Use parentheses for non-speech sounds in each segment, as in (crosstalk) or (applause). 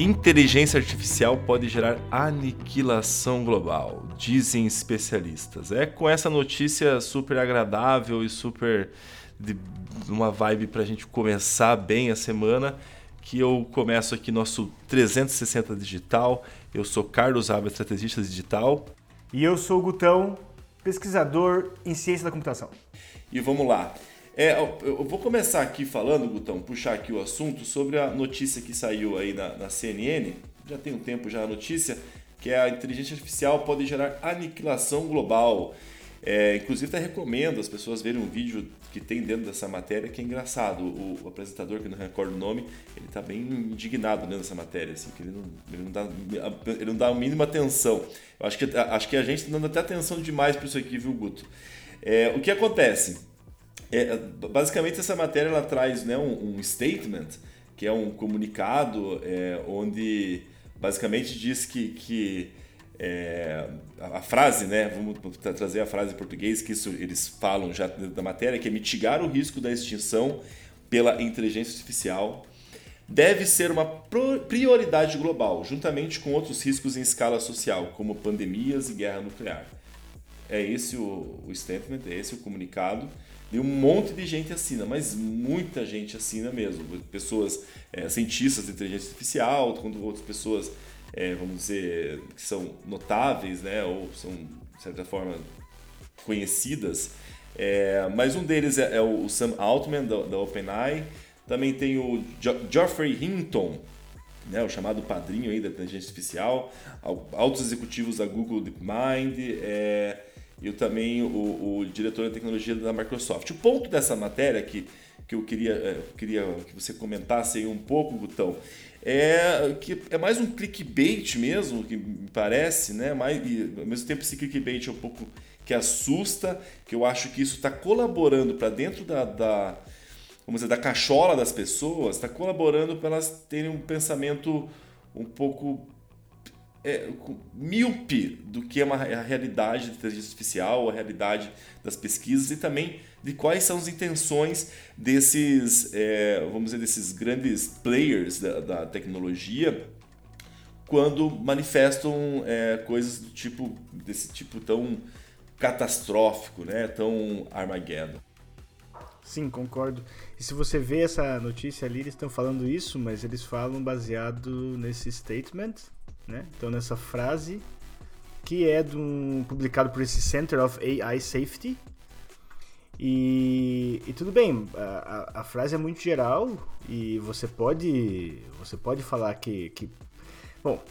Inteligência artificial pode gerar aniquilação global, dizem especialistas. É com essa notícia super agradável e super de uma vibe para a gente começar bem a semana que eu começo aqui nosso 360 Digital. Eu sou Carlos Abra, estrategista digital. E eu sou o Gutão, pesquisador em ciência da computação. E vamos lá. É, eu vou começar aqui falando, Gutão, puxar aqui o assunto sobre a notícia que saiu aí na, na CNN, já tem um tempo já a notícia, que é a inteligência artificial pode gerar aniquilação global. É, inclusive, até recomendo as pessoas verem um vídeo que tem dentro dessa matéria, que é engraçado. O, o apresentador, que não recordo o nome, ele está bem indignado dentro dessa matéria, assim, que ele não, ele não, dá, ele não dá a mínima atenção. Eu acho que, acho que a gente está dando até atenção demais para isso aqui, viu, Guto? É, o que acontece? É, basicamente essa matéria ela traz né, um, um statement, que é um comunicado é, onde basicamente diz que, que é, a, frase, né, vamos trazer a frase em português, que isso eles falam já da matéria, que é mitigar o risco da extinção pela inteligência artificial deve ser uma prioridade global, juntamente com outros riscos em escala social, como pandemias e guerra nuclear. É esse o, o statement, é esse o comunicado. E um monte de gente assina, mas muita gente assina mesmo. Pessoas, é, cientistas de inteligência artificial, quando outras pessoas, é, vamos dizer, que são notáveis, né, ou são, de certa forma, conhecidas. É, mas um deles é, é o Sam Altman, da, da OpenAI. Também tem o jo Geoffrey Hinton, né, o chamado padrinho aí da inteligência artificial. Altos executivos da Google DeepMind. É, e também o, o, diretor de tecnologia da Microsoft. O ponto dessa matéria que, que eu queria, é, queria que você comentasse aí um pouco, Gutão, é que é mais um clickbait mesmo, que me parece, né? Mas, e, ao mesmo tempo esse clickbait é um pouco que assusta, que eu acho que isso está colaborando para dentro da, da, vamos dizer, da cachola das pessoas, está colaborando para elas terem um pensamento um pouco é, míope do que é uma, a realidade da inteligência artificial, a realidade das pesquisas e também de quais são as intenções desses, é, vamos dizer, desses grandes players da, da tecnologia quando manifestam é, coisas do tipo desse tipo tão catastrófico, né, tão Armageddon. Sim, concordo. E se você vê essa notícia ali, eles estão falando isso, mas eles falam baseado nesse statement né? Então nessa frase que é um, publicado por esse Center of AI Safety. E, e tudo bem, a, a, frase é muito geral e você pode você pode falar que, que bom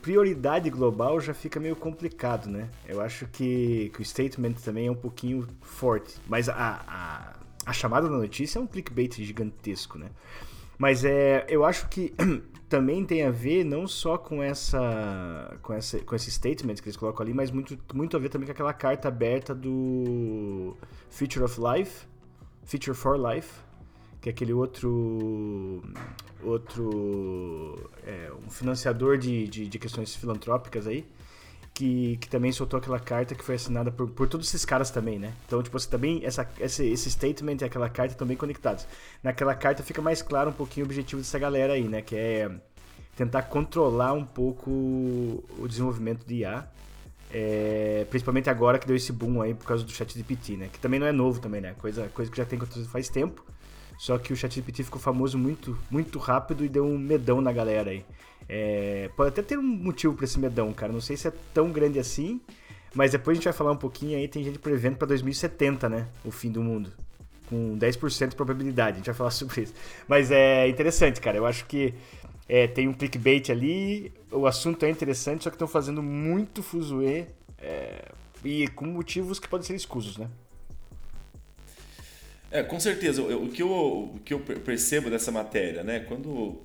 prioridade global já fica meio complicado, né? Eu acho que, que o statement também é um pouquinho forte, mas a, a, a chamada da notícia é um clickbait gigantesco, né? Mas é, eu acho que (clears throat) também tem a ver não só com essa com essa com esse statement que eles colocam ali, mas muito muito a ver também com aquela carta aberta do Future of Life, Future for Life, que é aquele outro outro é, um financiador de, de, de questões filantrópicas aí que, que também soltou aquela carta que foi assinada por, por todos esses caras também, né? Então, tipo, você também, essa, esse, esse statement e aquela carta estão bem conectados. Naquela carta fica mais claro um pouquinho o objetivo dessa galera aí, né? Que é tentar controlar um pouco o desenvolvimento de IA. É, principalmente agora que deu esse boom aí por causa do chat GPT, né? Que também não é novo também, né? Coisa, coisa que já tem acontecido faz tempo. Só que o chat GPT ficou famoso muito, muito rápido e deu um medão na galera aí. É, pode até ter um motivo para esse medão, cara. Não sei se é tão grande assim, mas depois a gente vai falar um pouquinho aí. Tem gente prevendo para 2070, né? O fim do mundo. Com 10% de probabilidade. A gente vai falar (laughs) sobre isso. Mas é interessante, cara. Eu acho que é, tem um clickbait ali. O assunto é interessante, só que estão fazendo muito fuzuê. É, e com motivos que podem ser escusos, né? É, com certeza. O que eu, o que eu percebo dessa matéria, né? Quando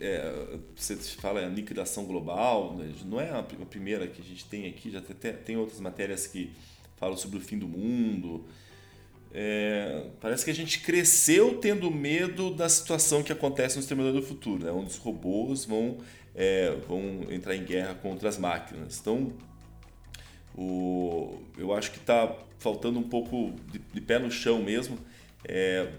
é, você fala em liquidação global, né? não é a primeira que a gente tem aqui, já tem, tem outras matérias que falam sobre o fim do mundo. É, parece que a gente cresceu tendo medo da situação que acontece no Exterminador do Futuro, né? onde os robôs vão, é, vão entrar em guerra contra as máquinas. Então, o, eu acho que está faltando um pouco de, de, pé no chão mesmo é,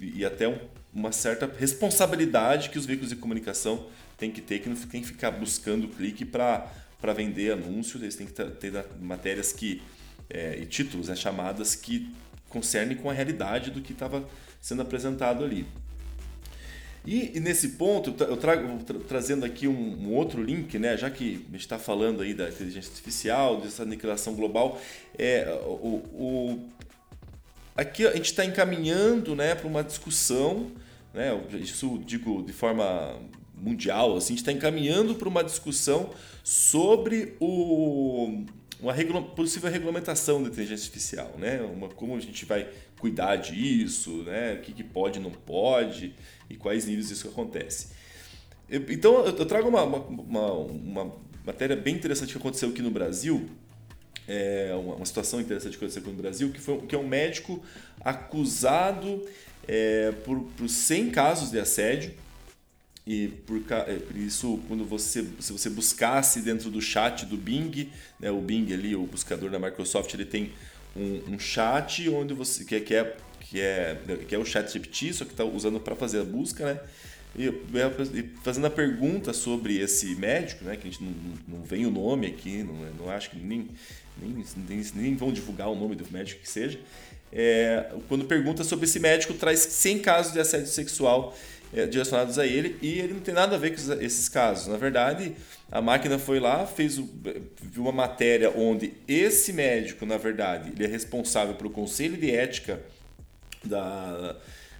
e até um uma certa responsabilidade que os veículos de comunicação tem que ter, que não tem que ficar buscando clique para vender anúncios, eles têm que ter matérias que é, e títulos, né, chamadas que concernem com a realidade do que estava sendo apresentado ali. E, e, nesse ponto, eu trago tra trazendo aqui um, um, outro link, né, já que a gente está falando aí da inteligência artificial, dessa aniquilação global, é, o, o aqui a gente está encaminhando né, para uma discussão, né, isso digo de forma mundial, assim, a gente está encaminhando para uma discussão sobre o, uma regula possível regulamentação da inteligência artificial, né? Uma, como a gente vai cuidar disso, né? o que, que pode e não pode, e quais níveis isso acontece. Então, eu trago uma, uma, uma matéria bem interessante que aconteceu aqui no Brasil, é uma, situação interessante que aconteceu aqui no Brasil, que, foi, que é um médico acusado é, por, por 100 casos de assédio, e por, é, por, isso quando você se você buscasse dentro do chat do Bing né, o Bing ali o buscador da Microsoft ele tem um, um chat onde você que, que é que é que é o chat GPT só que está usando para fazer a busca né e, e, fazendo a pergunta sobre esse médico né que a gente não, não vem o nome aqui não, não acho que nem nem, nem nem vão divulgar o nome do médico que seja é, quando pergunta sobre esse médico traz 100 casos de assédio sexual é, direcionados a ele e ele não tem nada a ver com esses casos. Na verdade, a máquina foi lá, fez viu uma matéria onde esse médico, na verdade, ele é responsável pelo conselho de ética da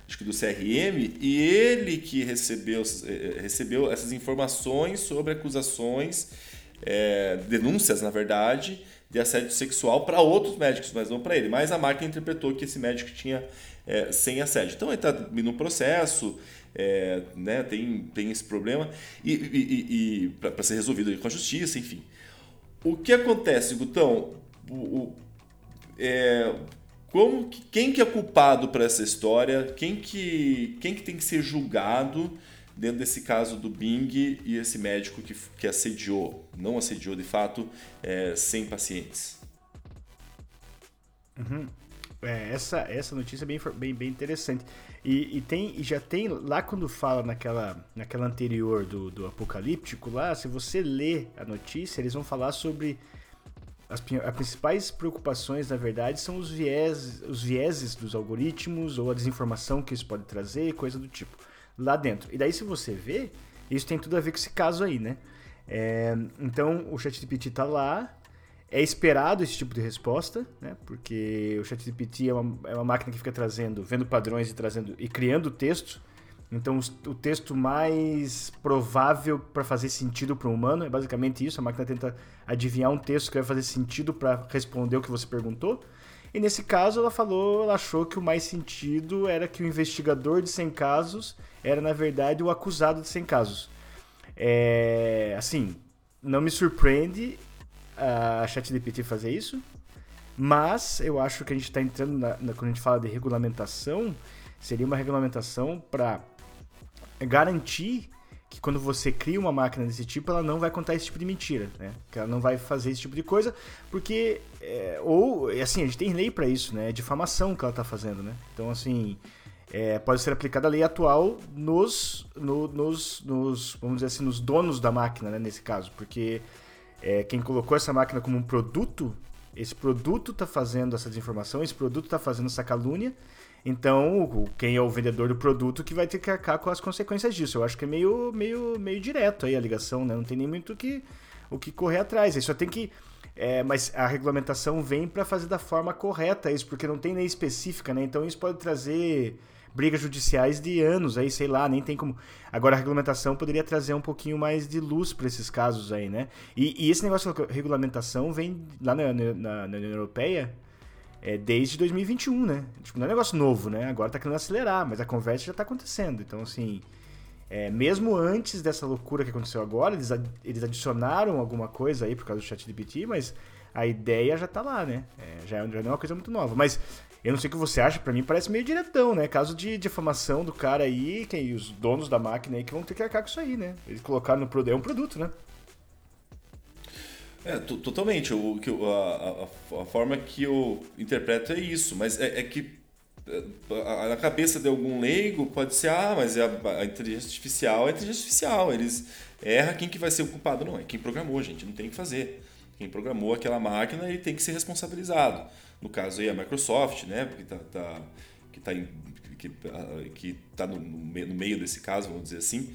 acho que do CRM e ele que recebeu, é, recebeu essas informações sobre acusações, é, denúncias, na verdade, de assédio sexual para outros médicos, mas não para ele. Mas a máquina interpretou que esse médico tinha é, sem assédio. Então ele está no processo, é, né, tem, tem esse problema e, e, e para ser resolvido com a justiça, enfim. O que acontece, Gutão? O, o, é, como que, quem que é culpado para essa história? Quem que, quem que tem que ser julgado dentro desse caso do Bing e esse médico que, que assediou, não assediou de fato, é, 100 pacientes? Uhum. É, essa, essa notícia é bem, bem, bem interessante. E, e, tem, e já tem, lá quando fala naquela, naquela anterior do, do Apocalíptico, lá, se você lê a notícia, eles vão falar sobre. As, as principais preocupações, na verdade, são os, viés, os vieses dos algoritmos ou a desinformação que isso pode trazer, coisa do tipo, lá dentro. E daí, se você vê, isso tem tudo a ver com esse caso aí, né? É, então, o ChatGPT tá lá, é esperado esse tipo de resposta, né? Porque o ChatGPT é uma, é uma máquina que fica trazendo, vendo padrões e trazendo e criando texto. Então, o texto mais provável para fazer sentido para o humano é basicamente isso. A máquina tenta adivinhar um texto que vai fazer sentido para responder o que você perguntou. E nesse caso, ela falou, ela achou que o mais sentido era que o investigador de 100 casos era, na verdade, o acusado de 100 casos. É, assim, não me surpreende a ChatGPT fazer isso, mas eu acho que a gente está entrando na, na, quando a gente fala de regulamentação, seria uma regulamentação para garantir que quando você cria uma máquina desse tipo, ela não vai contar esse tipo de mentira, né? Que ela não vai fazer esse tipo de coisa, porque é, ou assim a gente tem lei para isso, né? É difamação que ela está fazendo, né? Então assim é, pode ser aplicada a lei atual nos, no, nos, nos, vamos dizer assim, nos donos da máquina, né? Nesse caso, porque é, quem colocou essa máquina como um produto, esse produto está fazendo essa desinformação, esse produto está fazendo essa calúnia. Então, quem é o vendedor do produto que vai ter que arcar com as consequências disso. Eu acho que é meio, meio, meio direto aí a ligação, né? Não tem nem muito o que, o que correr atrás. Aí só tem que. É, mas a regulamentação vem para fazer da forma correta isso, porque não tem lei específica, né? Então isso pode trazer brigas judiciais de anos aí, sei lá, nem tem como. Agora a regulamentação poderia trazer um pouquinho mais de luz para esses casos aí, né? E, e, esse negócio de regulamentação vem lá na, na, na União Europeia é, desde 2021, né? Tipo, não é negócio novo, né? Agora tá querendo acelerar, mas a conversa já tá acontecendo. Então, assim, é, mesmo antes dessa loucura que aconteceu agora, eles, eles adicionaram alguma coisa aí por causa do chat GPT, mas a ideia já tá lá, né? É, já, já não é uma coisa muito nova. Mas eu não sei o que você acha, para mim parece meio diretão, né? Caso de difamação do cara aí, quem, os donos da máquina aí que vão ter que arcar com isso aí, né? Eles colocaram no produto. É um produto, né? É, totalmente. O, a, a, a, forma que eu interpreto é isso, mas é, é que na cabeça de algum leigo pode ser, ah, mas é a, a inteligência artificial é inteligência artificial, eles erra quem que vai ser o culpado. Não, é quem programou, gente, não tem o que fazer. Quem programou aquela máquina ele tem que ser responsabilizado. No caso aí a Microsoft, né, porque tá, tá que está que, que tá no, no meio desse caso, vamos dizer assim,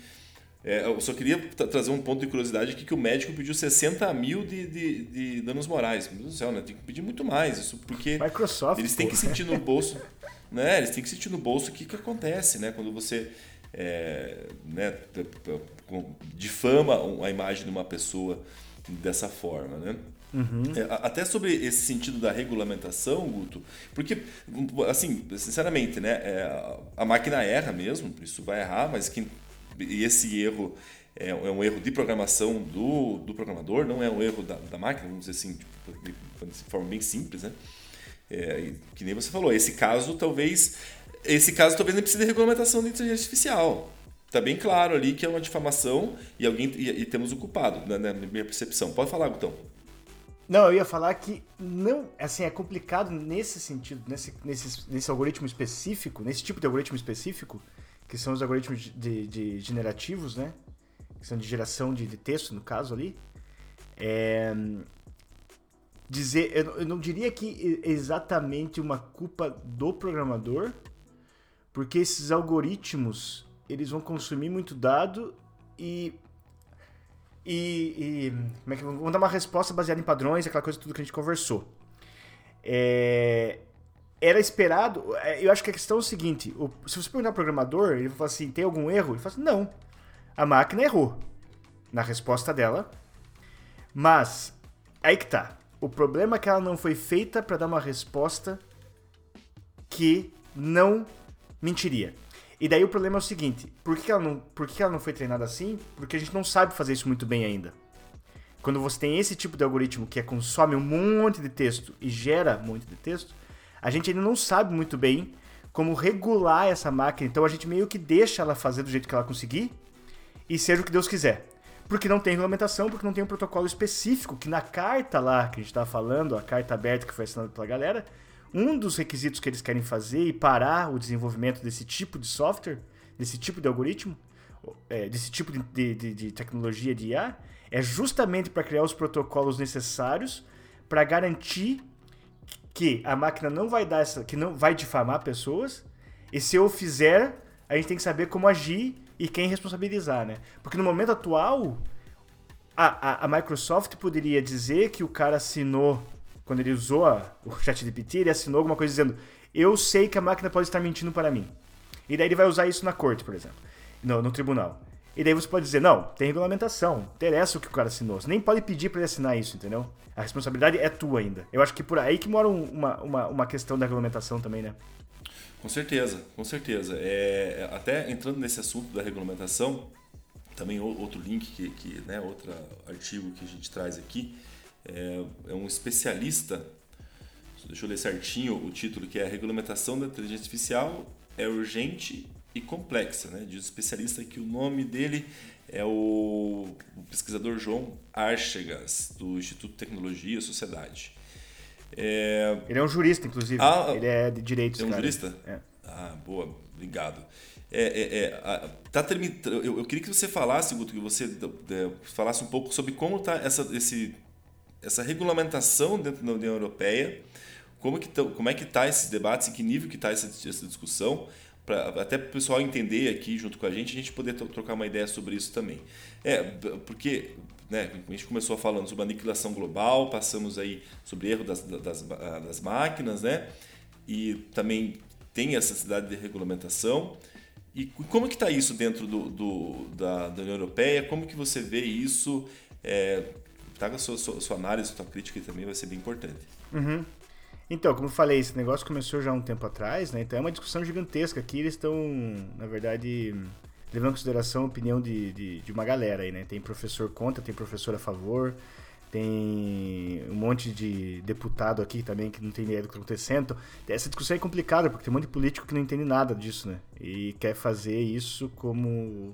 é, eu só queria trazer um ponto de curiosidade aqui que o médico pediu 60 mil de, de, de danos morais. Meu Deus do céu, né? Tem que pedir muito mais. Isso porque Microsoft, eles têm pô. que sentir no (laughs) bolso. né? Eles têm que sentir no bolso o que, que acontece, né? Quando você é, né, difama a imagem de uma pessoa dessa forma, né? Uhum. É, até sobre esse sentido da regulamentação, Guto, porque, assim, sinceramente, né, é, a máquina erra mesmo, isso vai errar, mas quem e esse erro é, é, um erro de programação do, do programador, não é um erro da, da máquina, vamos dizer assim, de, de forma bem simples, né? É, que nem você falou, esse caso talvez esse caso talvez nem precise de regulamentação de inteligência artificial. Está bem claro ali que é uma difamação e alguém e, e temos o culpado, na, na, minha percepção. Pode falar, Gutão. Não, eu ia falar que não, assim, é complicado nesse sentido, nesse, nesse, nesse algoritmo específico, nesse tipo de algoritmo específico, que são os algoritmos de, de generativos, né? Que são de geração de, de texto, no caso ali. É, dizer, eu, eu não diria que exatamente uma culpa do programador, porque esses algoritmos eles vão consumir muito dado e e, e como é que vão dar uma resposta baseada em padrões, aquela coisa tudo que a gente conversou. É, era esperado. É, eu acho que a questão é o seguinte: o, se você perguntar ao programador, ele fala assim: tem algum erro? Ele fala assim: não. A máquina errou na resposta dela. Mas, aí que tá. O problema é que ela não foi feita para dar uma resposta que não mentiria. E daí o problema é o seguinte: por que, ela não, por que ela não foi treinada assim? Porque a gente não sabe fazer isso muito bem ainda. Quando você tem esse tipo de algoritmo que consome um monte de texto e gera um monte de texto, a gente ainda não sabe muito bem como regular essa máquina. Então a gente meio que deixa ela fazer do jeito que ela conseguir e seja o que Deus quiser. Porque não tem regulamentação, porque não tem um protocolo específico, que na carta lá que a gente estava falando, a carta aberta que foi assinada pela galera, um dos requisitos que eles querem fazer e parar o desenvolvimento desse tipo de software, desse tipo de algoritmo, é, desse tipo de, de, de tecnologia de IA, é justamente para criar os protocolos necessários para garantir que a máquina não vai dar essa, que não vai difamar pessoas, e se eu fizer, a gente tem que saber como agir e quem responsabilizar, né? Porque no momento atual, a, a, a Microsoft poderia dizer que o cara assinou, quando ele usou a, o ChatGPT, ele assinou alguma coisa dizendo: Eu sei que a máquina pode estar mentindo para mim. E daí ele vai usar isso na corte, por exemplo, no, no tribunal. E daí você pode dizer: Não, tem regulamentação, interessa o que o cara assinou. Você nem pode pedir para ele assinar isso, entendeu? A responsabilidade é tua ainda. Eu acho que por aí que mora uma, uma, uma questão da regulamentação também, né? Com certeza, com certeza. É, até entrando nesse assunto da regulamentação, também outro link que, que né, outro artigo que a gente traz aqui é, é um especialista. Deixa eu ler certinho o título que é a regulamentação da inteligência artificial é urgente e complexa, né? Diz o especialista que o nome dele é o, pesquisador João Archegas, do Instituto de Tecnologia e Sociedade. É... Ele é um jurista, inclusive. Ah, ele é de direitos. É um cara. jurista? É. Ah, boa, obrigado. É, é, é, tá termin... eu, eu, queria que você falasse, Guto, que você falasse um pouco sobre como está essa, esse, essa regulamentação dentro da União Europeia, como, que tá, como é que está esses debates, em que nível que está essa, essa discussão, até para o pessoal entender aqui junto com a gente, a gente poder trocar uma ideia sobre isso também. É, porque né, a gente começou falando sobre aniquilação global, passamos aí sobre erro das, das, das máquinas, né? E também tem essa necessidade de regulamentação. E como que está isso dentro do, do, da, da União Europeia? Como que você vê isso? É, tá a sua, sua, sua análise, sua crítica também vai ser bem importante. Uhum. Então, como eu falei, esse negócio começou já há um tempo atrás, né? Então é uma discussão gigantesca aqui. Eles estão, na verdade, levando em consideração a opinião de, de, de, uma galera aí, né? Tem professor contra, tem professor a favor, tem um monte de deputado aqui também que não tem ideia do que está acontecendo. Essa discussão é complicada, porque tem um monte de político que não entende nada disso, né? E quer fazer isso como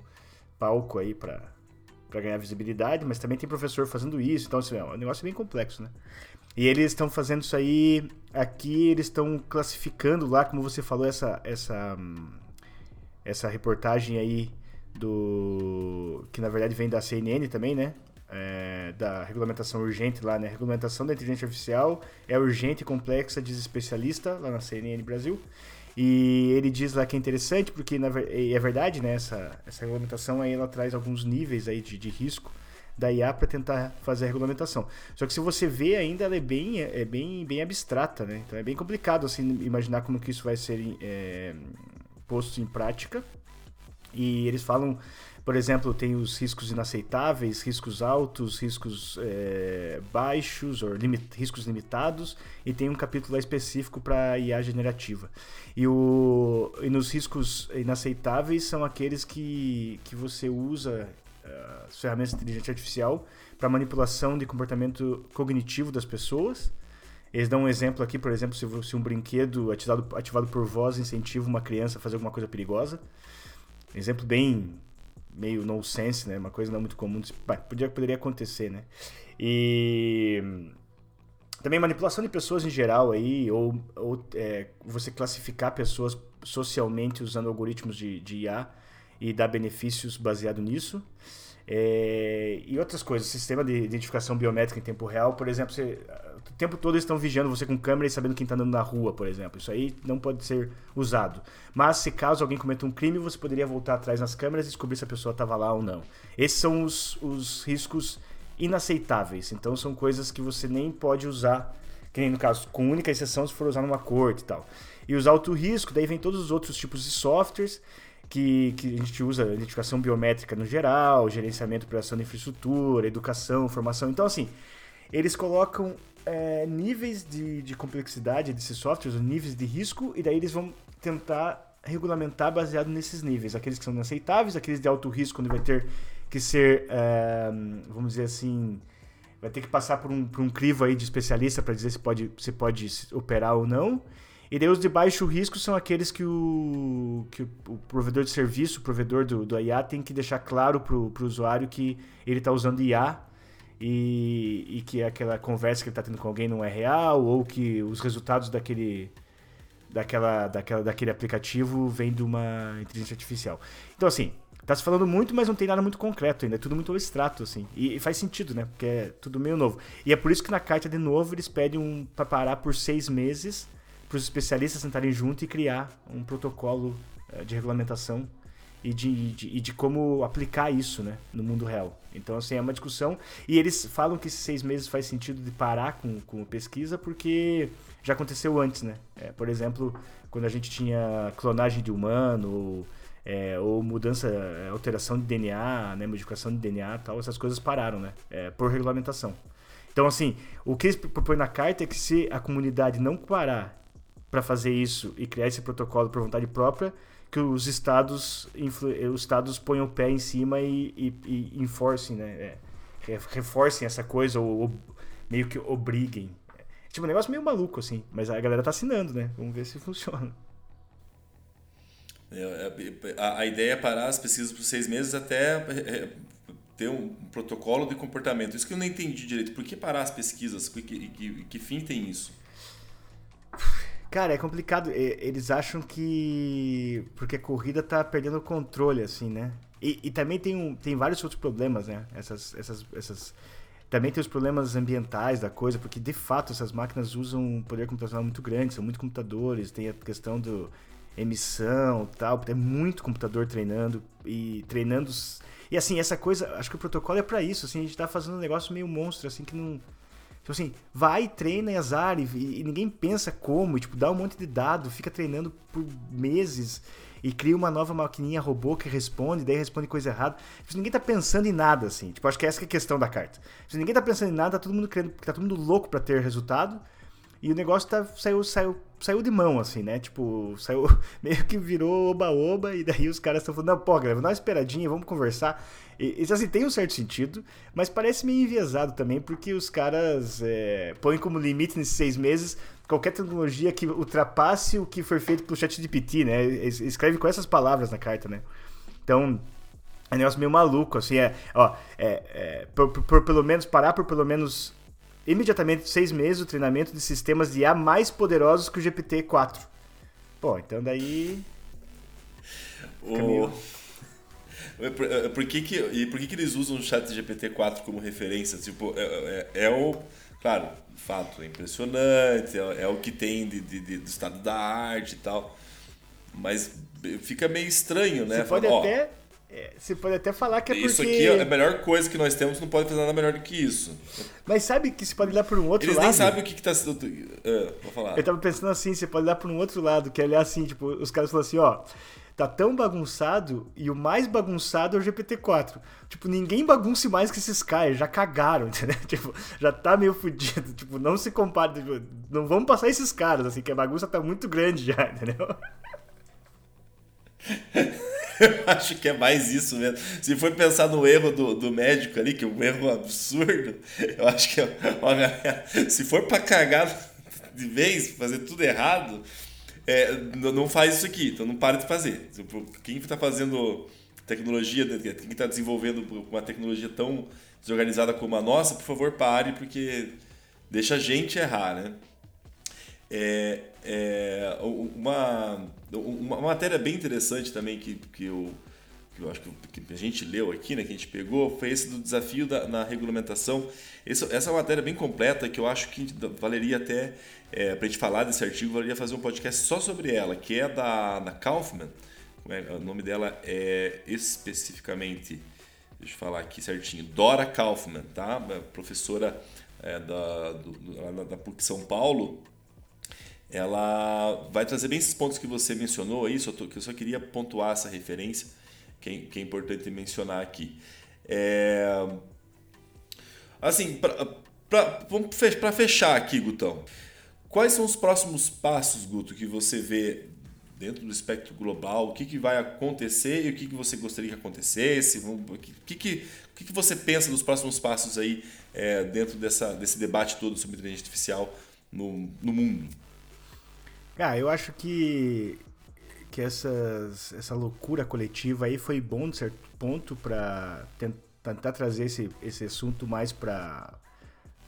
palco aí para ganhar visibilidade, mas também tem professor fazendo isso. Então, assim, é um negócio bem complexo, né? E eles estão fazendo isso aí. Aqui eles estão classificando lá, como você falou, essa, essa, essa reportagem aí do. que na verdade vem da CNN também, né? É, da regulamentação urgente lá, né? A regulamentação da inteligência artificial é urgente e complexa, diz especialista lá na CNN Brasil. E ele diz lá que é interessante, porque na, é verdade, né? Essa, essa regulamentação aí ela traz alguns níveis aí de, de risco da IA para tentar fazer a regulamentação. Só que se você vê ainda ela é bem, é bem, bem abstrata, né? Então é bem complicado assim imaginar como que isso vai ser é, posto em prática. E eles falam por exemplo, tem os riscos inaceitáveis, riscos altos, riscos é, baixos, ou riscos limitados, e tem um capítulo lá específico para IA generativa. E, o, e nos riscos inaceitáveis são aqueles que, que você usa as ferramentas de inteligência artificial para manipulação de comportamento cognitivo das pessoas. Eles dão um exemplo aqui, por exemplo, se, um brinquedo ativado, ativado por voz incentiva uma criança a fazer alguma coisa perigosa. Exemplo bem meio nonsense, né? Uma coisa não muito comum. Podia, poderia acontecer, né? E também manipulação de pessoas em geral aí, ou, ou é, você classificar pessoas socialmente usando algoritmos de, de IA e dar benefícios baseado nisso. É, e outras coisas, sistema de identificação biométrica em tempo real, por exemplo, você, o tempo todo eles estão vigiando você com câmera e sabendo quem está andando na rua, por exemplo. Isso aí não pode ser usado. Mas se caso alguém cometa um crime, você poderia voltar atrás nas câmeras e descobrir se a pessoa estava lá ou não. Esses são os, os riscos inaceitáveis. Então são coisas que você nem pode usar, que nem no caso, com única exceção se for usar numa corte e tal. E os alto risco, daí vem todos os outros tipos de softwares que, que a gente usa identificação biométrica no geral, gerenciamento operação de infraestrutura, educação, formação. Então, assim, eles colocam é, níveis de, de complexidade desses softwares, níveis de risco, e daí eles vão tentar regulamentar baseado nesses níveis. Aqueles que são inaceitáveis, aqueles de alto risco, onde vai ter que ser, é, vamos dizer assim, vai ter que passar por um, por um crivo aí de especialista para dizer se pode, se pode operar ou não. E daí os de baixo risco são aqueles que o, que o provedor de serviço, o provedor do, do IA, tem que deixar claro para o usuário que ele está usando IA e, e que aquela conversa que ele está tendo com alguém não é real ou que os resultados daquele, daquela, daquela, daquele aplicativo vêm de uma inteligência artificial. Então, assim, tá se falando muito, mas não tem nada muito concreto ainda. É tudo muito abstrato, assim. E, e, faz sentido, né? Porque é tudo meio novo. E é por isso que na carta, de novo, eles pedem um, para parar por seis meses para os especialistas sentarem junto e criar um protocolo uh, de regulamentação e de, de, e de como aplicar isso né, no mundo real. Então, assim, é uma discussão. E eles falam que esses seis meses faz sentido de parar com, com pesquisa porque já aconteceu antes, né? É, por exemplo, quando a gente tinha clonagem de humano ou, é, ou mudança, é, alteração de DNA, né, modificação de DNA tal, essas coisas pararam, né? É, por regulamentação. Então, assim, o que eles propõem na carta é que se a comunidade não parar para fazer isso e criar esse protocolo por vontade própria, que os estados, os estados ponham o pé em cima e, e, e enforcem, né? É, reforcem essa coisa ou, ou, meio que obriguem. É, tipo, um negócio meio maluco, assim. Mas a galera tá assinando, né? Vamos ver se (laughs) funciona. É, é a, a, ideia é parar as pesquisas por seis meses até é, ter um protocolo de comportamento. Isso que eu não entendi direito. Por que parar as pesquisas? Que, que, que fim tem isso? Cara, é complicado. Eles acham que. Porque a corrida tá perdendo o controle, assim, né? E, e também tem, um, tem vários outros problemas, né? Essas, essas, essas. Também tem os problemas ambientais da coisa, porque de fato essas máquinas usam um poder computacional muito grande, são muitos computadores, tem a questão do emissão tal, tem muito computador treinando e treinando. E assim, essa coisa, acho que o protocolo é para isso, assim, a gente tá fazendo um negócio meio monstro, assim, que não Tipo assim, vai, treina e azar, e, e, ninguém pensa como, tipo, dá um monte de dado, fica treinando por meses e cria uma nova maquininha robô que responde, daí responde coisa errada. Tipo, ninguém tá pensando em nada, assim. Tipo, acho que essa que é a questão da carta. Se ninguém tá pensando em nada, tá todo mundo querendo, tá todo mundo louco para ter resultado. E o negócio tá, saiu, saiu, saiu de mão, assim, né? Tipo, saiu (laughs) meio que virou oba-oba, e daí os caras estão falando, não, pô, galera, dá uma esperadinha, vamos conversar. E, isso, assim, tem um certo sentido, mas parece meio enviesado também, porque os caras é, põem como limite nesses seis meses qualquer tecnologia que ultrapasse o que foi feito pelo chat de PT, né? Escreve com essas palavras na carta, né? Então, é um negócio meio maluco, assim, é, ó, é, é por, por, pelo menos, parar por pelo menos imediatamente seis meses o treinamento de sistemas de IA mais poderosos que o GPT-4. Pô, então daí. O... Por, por, que que, e por que, que eles usam o chat GPT-4 como referência? Tipo, é, é, é, o. Claro, fato, é impressionante, é, é o que tem de, de, de, do estado da arte e tal. Mas fica meio estranho, né? Você pode até. É, você pode até falar que é isso porque... Isso aqui é a melhor coisa que nós temos, não pode fazer nada melhor do que isso. Mas sabe que você pode olhar por um outro Eles lado... Eles nem sabem o que, que tá... Uh, vou falar. Eu tava pensando assim, você pode olhar por um outro lado, que é olhar assim, tipo, os caras falam assim, ó... Tá tão bagunçado e o mais bagunçado é o GPT-4. Tipo, ninguém bagunce mais que esses caras, já cagaram, (laughs) entendeu? Tipo, já tá meio fudido. Tipo, não se compara, tipo, não vamos passar esses caras, assim, que a bagunça tá muito grande já, (laughs) entendeu? Eu (laughs) acho que é mais isso mesmo. Se for pensar no erro do, do médico ali, que é um erro absurdo, eu acho que, olha, se for para cagar de vez, fazer tudo errado, é, não faz isso aqui, então não para de fazer. Quem está fazendo tecnologia, quem está desenvolvendo uma tecnologia tão desorganizada como a nossa, por favor, pare, porque deixa a gente errar, né? É, é, uma, uma matéria bem interessante também que, que, eu, que eu acho que, que a gente leu aqui, né, que a gente pegou, foi esse do desafio da, na regulamentação. Esse, essa é matéria bem completa que eu acho que valeria até, é, para a gente falar desse artigo, valeria fazer um podcast só sobre ela, que é da, da Kaufman. É, o nome dela é especificamente, deixa eu falar aqui certinho, Dora Kaufman, tá? professora é, da, do, da PUC São Paulo ela vai trazer bem esses pontos que você mencionou aí, só que eu só queria pontuar essa referência, que é, que é importante mencionar aqui. É... Assim, para fechar aqui, Gutão, quais são os próximos passos, Guto, que você vê dentro do espectro global? O que, que vai acontecer e o que, que você gostaria que acontecesse? O que, que, que você pensa dos próximos passos aí é, dentro dessa, desse debate todo sobre inteligência artificial no, no mundo? Ah, eu acho que que essas, essa loucura coletiva aí foi bom de certo ponto para tentar trazer esse, esse assunto mais para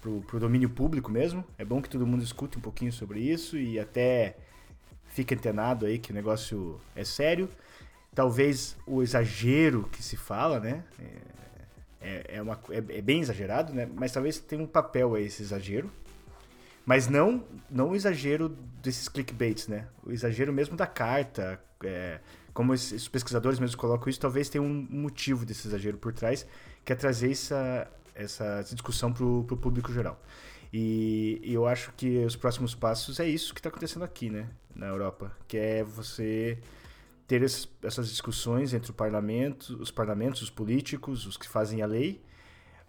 pro, pro domínio público mesmo. É bom que todo mundo escute um pouquinho sobre isso e até fique antenado aí que o negócio é sério. Talvez o exagero que se fala, né? É, é, é uma, é, é bem exagerado, né? Mas talvez tenha um papel aí esse exagero. Mas não, não o exagero desses clickbaits, né? O exagero mesmo da carta. É, como esses pesquisadores mesmo colocam isso, talvez tenha um motivo desse exagero por trás, que é trazer essa, essa discussão para o público geral. E, e, eu acho que os próximos passos é isso que está acontecendo aqui, né? Na Europa, que é você ter esses, essas discussões entre o parlamento, os parlamentos, os políticos, os que fazem a lei,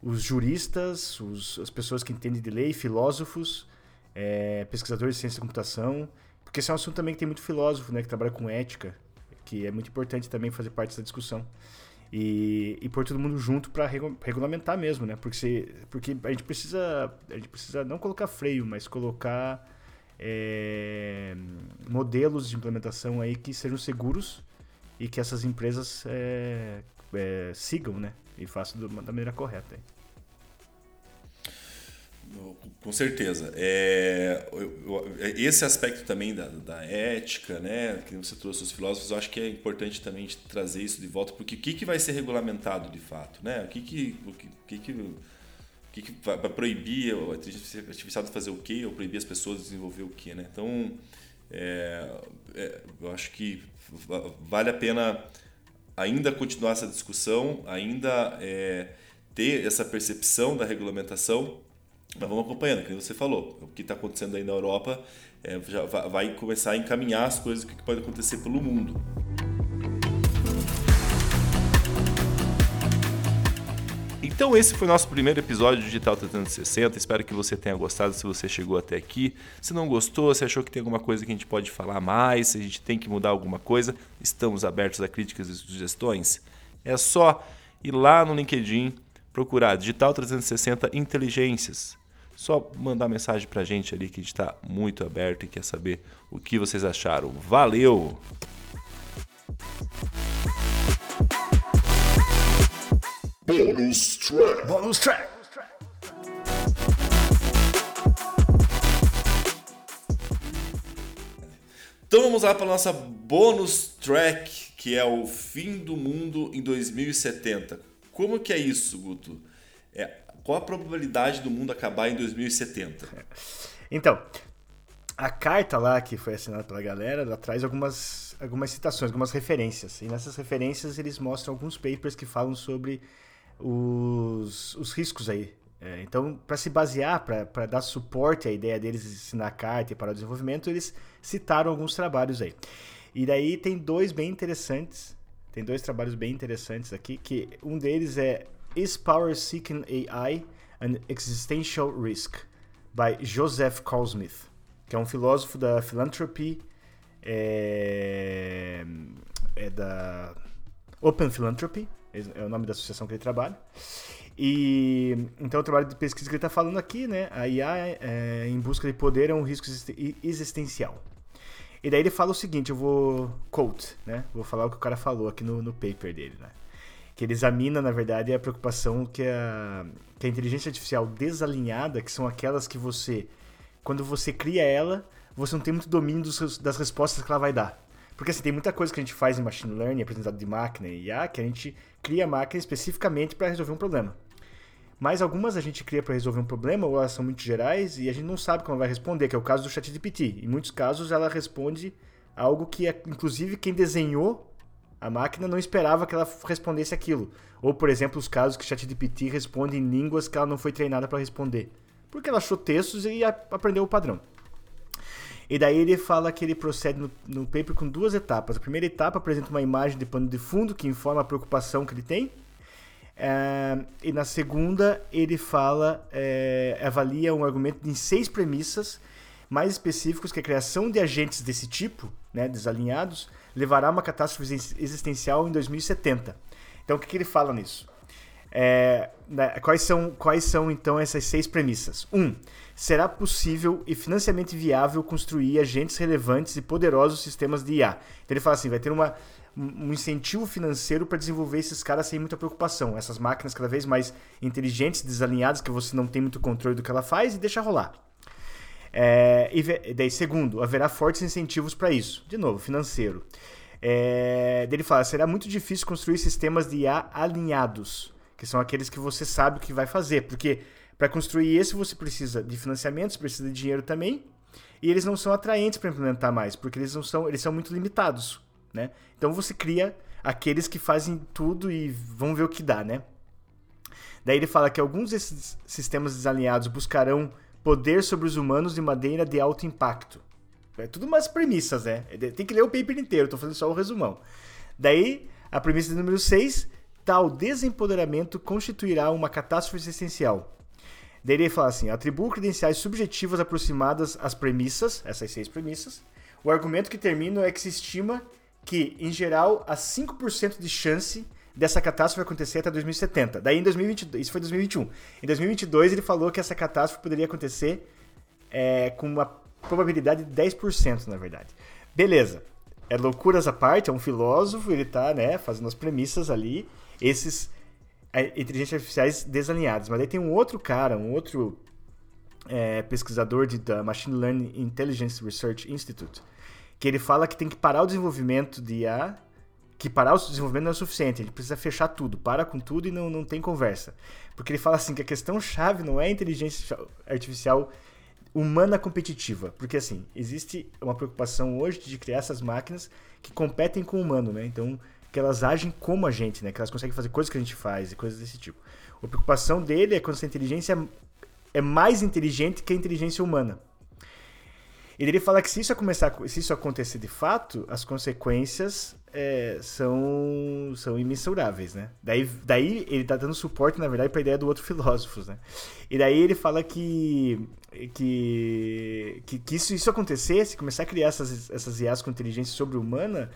os juristas, os, as pessoas que entendem de lei, filósofos, é, pesquisadores de ciência da computação, porque esse é um assunto também que tem muito filósofo, né, que trabalha com ética, que é muito importante também fazer parte dessa discussão. E, e pôr todo mundo junto para regulamentar mesmo, né? Porque, se, porque a gente precisa a gente precisa não colocar freio, mas colocar é, modelos de implementação aí que sejam seguros e que essas empresas é, é, sigam, né? E façam da maneira correta. Aí. Com certeza. É, esse aspecto também da, da, ética, né, que você trouxe os filósofos, eu acho que é importante também trazer isso de volta, porque o que, que vai ser regulamentado de fato? Né? O que, que, o que, que, o que, que vai proibir a inteligência artificial de fazer o quê, ou proibir as pessoas de desenvolver o quê? Né? Então, é, é, eu acho que vale a pena ainda continuar essa discussão, ainda é, ter essa percepção da regulamentação mas vamos acompanhando, como você falou, o que está acontecendo aí na Europa é, já vai começar a encaminhar as coisas que pode acontecer pelo mundo. Então esse foi o nosso primeiro episódio Digital 360. Espero que você tenha gostado se você chegou até aqui. Se não gostou, se achou que tem alguma coisa que a gente pode falar mais, se a gente tem que mudar alguma coisa, estamos abertos a críticas e sugestões. É só ir lá no LinkedIn, procurar Digital 360 Inteligências só mandar mensagem pra gente ali que a gente tá muito aberto e quer saber o que vocês acharam. Valeu! Bonus track. Bonus track. Então vamos lá para nossa bonus track, que é o fim do mundo em 2070. Como que é isso, Guto? É qual a probabilidade do mundo acabar em 2070? (laughs) Então, a carta lá que foi assinada pela galera, ela traz algumas, algumas citações, algumas referências. E nessas referências eles mostram alguns papers que falam sobre os, os riscos aí é, então, para se basear, para dar suporte à ideia deles de ensinar carta e para o desenvolvimento, eles citaram alguns trabalhos aí. E daí tem dois bem interessantes, tem dois trabalhos bem interessantes aqui, que um deles é Is Power Seeking AI an Existential Risk? by Joseph Carlsmith, que é um filósofo da philanthropy, é, é da Open Philanthropy, é o nome da associação que ele trabalha. E então o trabalho de pesquisa que ele está falando aqui, né? A IA é, em busca de poder é um risco existencial. E daí ele fala o seguinte, eu vou quote, né? Vou falar o que o cara falou aqui no, no paper dele, né? Que ele examina, na verdade, a preocupação que a, que a inteligência artificial desalinhada, que são aquelas que você, quando você cria ela, você não tem muito domínio dos, das respostas que ela vai dar. Porque assim, tem muita coisa que a gente faz em machine learning, apresentado de máquina e IA, que a gente cria a máquina especificamente para resolver um problema. Mas algumas a gente cria para resolver um problema, ou elas são muito gerais e a gente não sabe como ela vai responder, que é o caso do ChatGPT. Em muitos casos ela responde algo que, é, inclusive, quem desenhou a máquina não esperava que ela respondesse aquilo. Ou, por exemplo, os casos que o ChatGPT responde em línguas que ela não foi treinada para responder. Porque ela achou textos e aprendeu o padrão. E daí ele fala que ele procede no, no paper com duas etapas. A primeira etapa apresenta uma imagem de pano de fundo que informa a preocupação que ele tem. É, e na segunda ele fala, é, avalia um argumento em seis premissas mais específicos que a criação de agentes desse tipo, né, desalinhados, levará a uma catástrofe existencial em 2070. Então o que, que ele fala nisso? É, né, quais, são, quais são então essas seis premissas? Um, será possível e financeiramente viável construir agentes relevantes e poderosos sistemas de IA. Então ele fala assim, vai ter uma, um incentivo financeiro para desenvolver esses caras sem muita preocupação. Essas máquinas cada vez mais inteligentes, desalinhadas, que você não tem muito controle do que ela faz e deixa rolar. É, e daí, segundo, haverá fortes incentivos para isso. De novo, financeiro. É, ele fala, será muito difícil construir sistemas de IA alinhados, que são aqueles que você sabe o que vai fazer, porque para construir esse, você precisa de financiamento, você precisa de dinheiro também. E eles não são atraentes para implementar mais, porque eles não são, eles são muito limitados, né? Então você cria aqueles que fazem tudo e vão ver o que dá, né? Daí ele fala que alguns desses sistemas desalinhados buscarão poder sobre os humanos de maneira de alto impacto. É tudo umas premissas, né? Tem que ler o paper inteiro, tô fazendo só o resumão. Daí, a premissa número 6, tal desempoderamento constituirá uma catástrofe existencial. Daí ele fala assim: atribuo credenciais subjetivas aproximadas às premissas, essas seis premissas. O argumento que termina é que se estima que, em geral, há 5% de chance dessa catástrofe acontecer até 2070. Daí em 2022, isso foi 2021. Em 2022 ele falou que essa catástrofe poderia acontecer é, com uma probabilidade de 10%, na verdade. Beleza. É loucuras à parte, é um filósofo, ele tá, né, fazendo as premissas ali. Esses inteligências artificiais desalinhadas. Mas aí tem um outro cara, um outro é, pesquisador de, da Machine Learning Intelligence Research Institute, que ele fala que tem que parar o desenvolvimento de IA, que parar o desenvolvimento não é o suficiente, ele precisa fechar tudo, para com tudo e não, não tem conversa. Porque ele fala assim que a questão chave não é inteligência artificial humana competitiva, porque assim, existe uma preocupação hoje de criar essas máquinas que competem com o humano, né? Então, que elas agem como a gente, né? Que elas conseguem fazer coisas que a gente faz e coisas desse tipo. A preocupação dele é quando essa inteligência é mais inteligente que a inteligência humana. E ele fala que se isso começar, se isso acontecer de fato, as consequências é, são, são imensuráveis, né? Daí, daí ele está dando suporte, na verdade, para a ideia do outro filósofo, né? E daí ele fala que que, que, que isso, isso acontecer, se começar a criar essas, essas IAs com inteligência sobre-humana,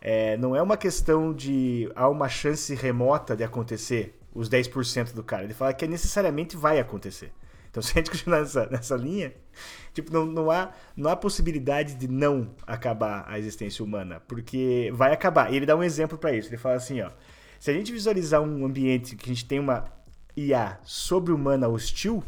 é, não é uma questão de há uma chance remota de acontecer os 10% do cara. Ele fala que necessariamente vai acontecer. Então, (laughs) se a gente continuar nessa, nessa linha, tipo, não, não, há, não há possibilidade de não acabar a existência humana, porque vai acabar. E ele dá um exemplo para isso. Ele fala assim, ó, se a gente visualizar um ambiente que a gente tem uma IA sobre-humana hostil,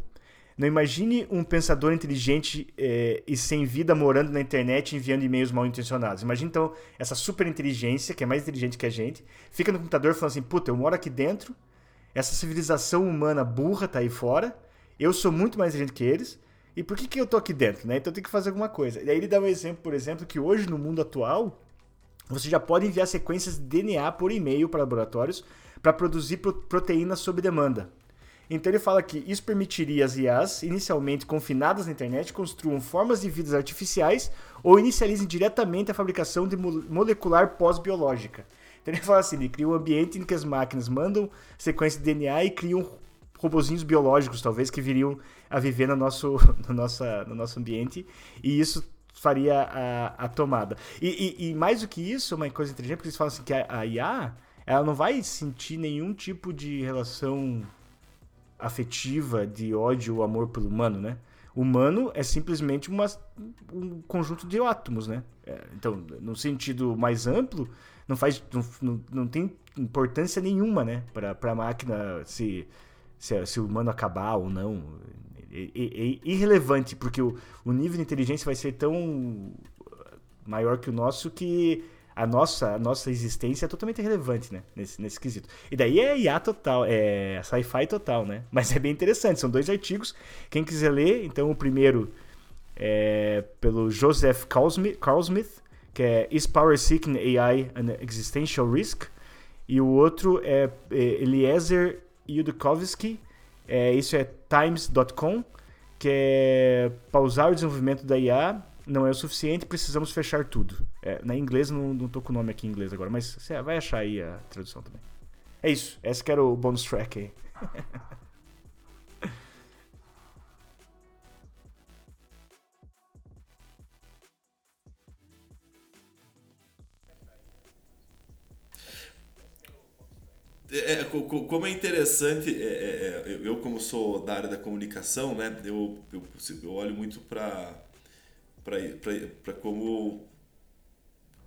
Não imagine um pensador inteligente é, e sem vida morando na internet enviando e-mails mal intencionados. Imagine então essa super inteligência, que é mais inteligente que a gente, fica no computador falando assim: puta, eu moro aqui dentro, essa civilização humana burra tá aí fora, eu sou muito mais inteligente que eles, e por que, que eu tô aqui dentro? Né? Então eu tenho que fazer alguma coisa. E aí ele dá um exemplo, por exemplo, que hoje no mundo atual, você já pode enviar sequências de DNA por e-mail para laboratórios para produzir proteínas sob demanda. Então ele fala que isso permitiria as IAs, inicialmente confinadas na internet, construam formas de vidas artificiais ou inicializem diretamente a fabricação de molecular pós-biológica. Então ele fala assim, ele cria um ambiente em que as máquinas mandam sequência de DNA e criam robozinhos biológicos, talvez, que viriam a viver no nosso, (laughs) no nossa, no nosso ambiente, e isso faria a, a tomada. E, e, e, mais do que isso, uma coisa inteligente, porque eles falam assim que a, a IA ela não vai sentir nenhum tipo de relação afetiva de ódio ou amor pelo humano, né? Humano é simplesmente uma, um conjunto de átomos, né? É, então, no sentido mais amplo, não faz, não, não, não tem importância nenhuma, né? Para a máquina se, se, se o humano acabar ou não. É, é, é irrelevante, porque o, o nível de inteligência vai ser tão maior que o nosso que a nossa, a nossa existência é totalmente irrelevante, né? Nesse, nesse quesito. E daí é IA total, é sci-fi total, né? Mas é bem interessante, são dois artigos. Quem quiser ler, então o primeiro é pelo Joseph Carlsmith, que é Is Power Seeking AI an Existential Risk? E o outro é, é Eliezer Yudkowsky, é, isso é times.com, que é pausar o desenvolvimento da IA não é o suficiente, precisamos fechar tudo. É, na inglês, não, não tô com o nome aqui em inglês agora, mas você vai achar aí a tradução também. É isso, esse que era o bonus track aí. (laughs) É, é como é interessante, é, é, é eu como sou da área da comunicação, né, eu, eu, eu olho muito para para como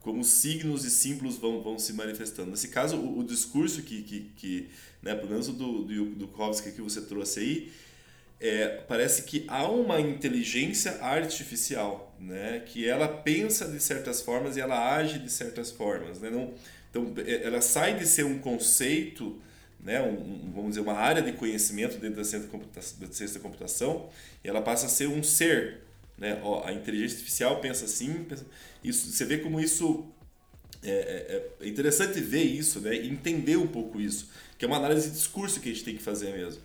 como signos e símbolos vão, vão se manifestando. Nesse caso, o, o discurso que, que, que né, pelo menos do, do, do Kovsky que você trouxe aí, é, parece que há uma inteligência artificial, né, que ela pensa de certas formas e ela age de certas formas. Né? Não, então, é, ela sai de ser um conceito, né, um, vamos dizer, uma área de conhecimento dentro da ciência da, ciência da computação, e ela passa a ser um ser, né? Ó, a inteligência artificial pensa assim, pensa... Isso, você vê como isso é, é, é, interessante ver isso, né? Entender um pouco isso, que é uma análise de discurso que a gente tem que fazer mesmo.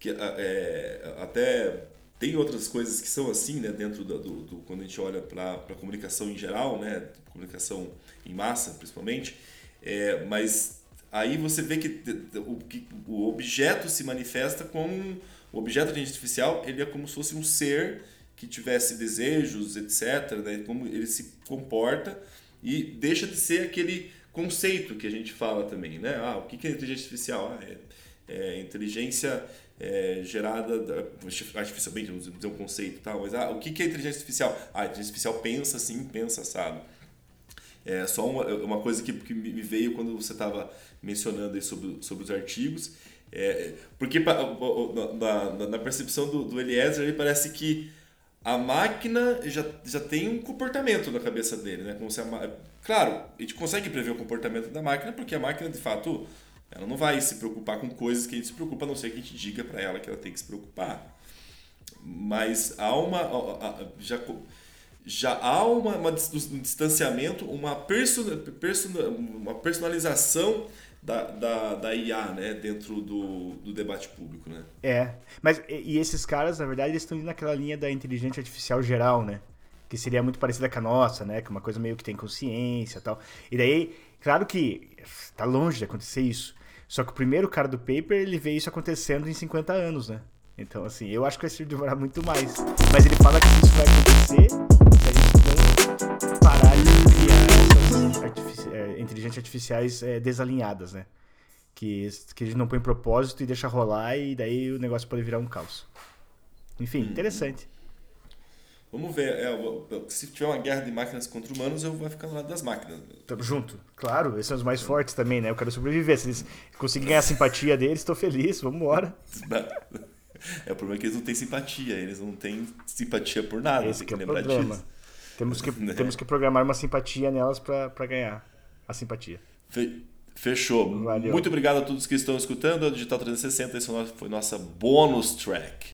Que, é, até tem outras coisas que são assim, né? Dentro do, do, do quando a gente olha para a comunicação em geral, né? Comunicação em massa, principalmente. É, mas aí você vê que o, que o objeto se manifesta como o objeto de artificial ele é como se fosse um ser que tivesse desejos, etc. Né? Como ele se comporta e deixa de ser aquele conceito que a gente fala também, né? Ah, o que é inteligência artificial? Ah, é, é inteligência é, gerada artificialmente, vamos dizer um conceito, tal. Mas ah, o que é inteligência artificial? Ah, a inteligência artificial pensa assim, pensa assado. É só uma, uma coisa que, que me veio quando você estava mencionando aí sobre, sobre os artigos é, porque na, na, na, percepção do, do Eliezer, ele parece que a máquina já, já tem um comportamento na cabeça dele, né? Como se a, claro, a gente consegue prever o comportamento da máquina porque a máquina, de fato, ela não vai se preocupar com coisas que a gente se preocupa, a não ser que a gente diga para ela que ela tem que se preocupar. Mas há uma... Já, já há uma, uma um distanciamento, uma, uma personalização da, da, da IA, né, dentro do, do debate público, né? É, mas e esses caras, na verdade, eles estão indo naquela linha da inteligência artificial geral, né? Que seria muito parecida com a nossa, né? Que é uma coisa meio que tem consciência e tal. E daí, claro que tá longe de acontecer isso. Só que o primeiro cara do paper, ele vê isso acontecendo em 50 anos, né? Então, assim, eu acho que vai demorar muito mais. Mas ele fala que isso vai acontecer se a gente não parar de artifici é, inteligências artificiais é, desalinhadas, né? Que, que a gente não põe propósito e deixa rolar e daí o negócio pode virar um caos. Enfim, hum. interessante. Vamos ver. É, se tiver uma guerra de máquinas contra humanos, eu vou ficar do lado das máquinas. Tamo junto. Claro, esses são os mais fortes também, né? Eu quero sobreviver. Se eles conseguirem ganhar a simpatia deles, estou feliz. Vamos embora. (laughs) É o problema é que eles não têm simpatia, eles não têm simpatia por nada, Esse tem que é o lembrar problema. disso. Temos que, (laughs) Né? temos que programar uma simpatia nelas pra, pra ganhar a simpatia. Fe- Fechou. Valeu. Muito obrigado a todos que estão escutando. A Digital 360, esse foi nossa bônus track.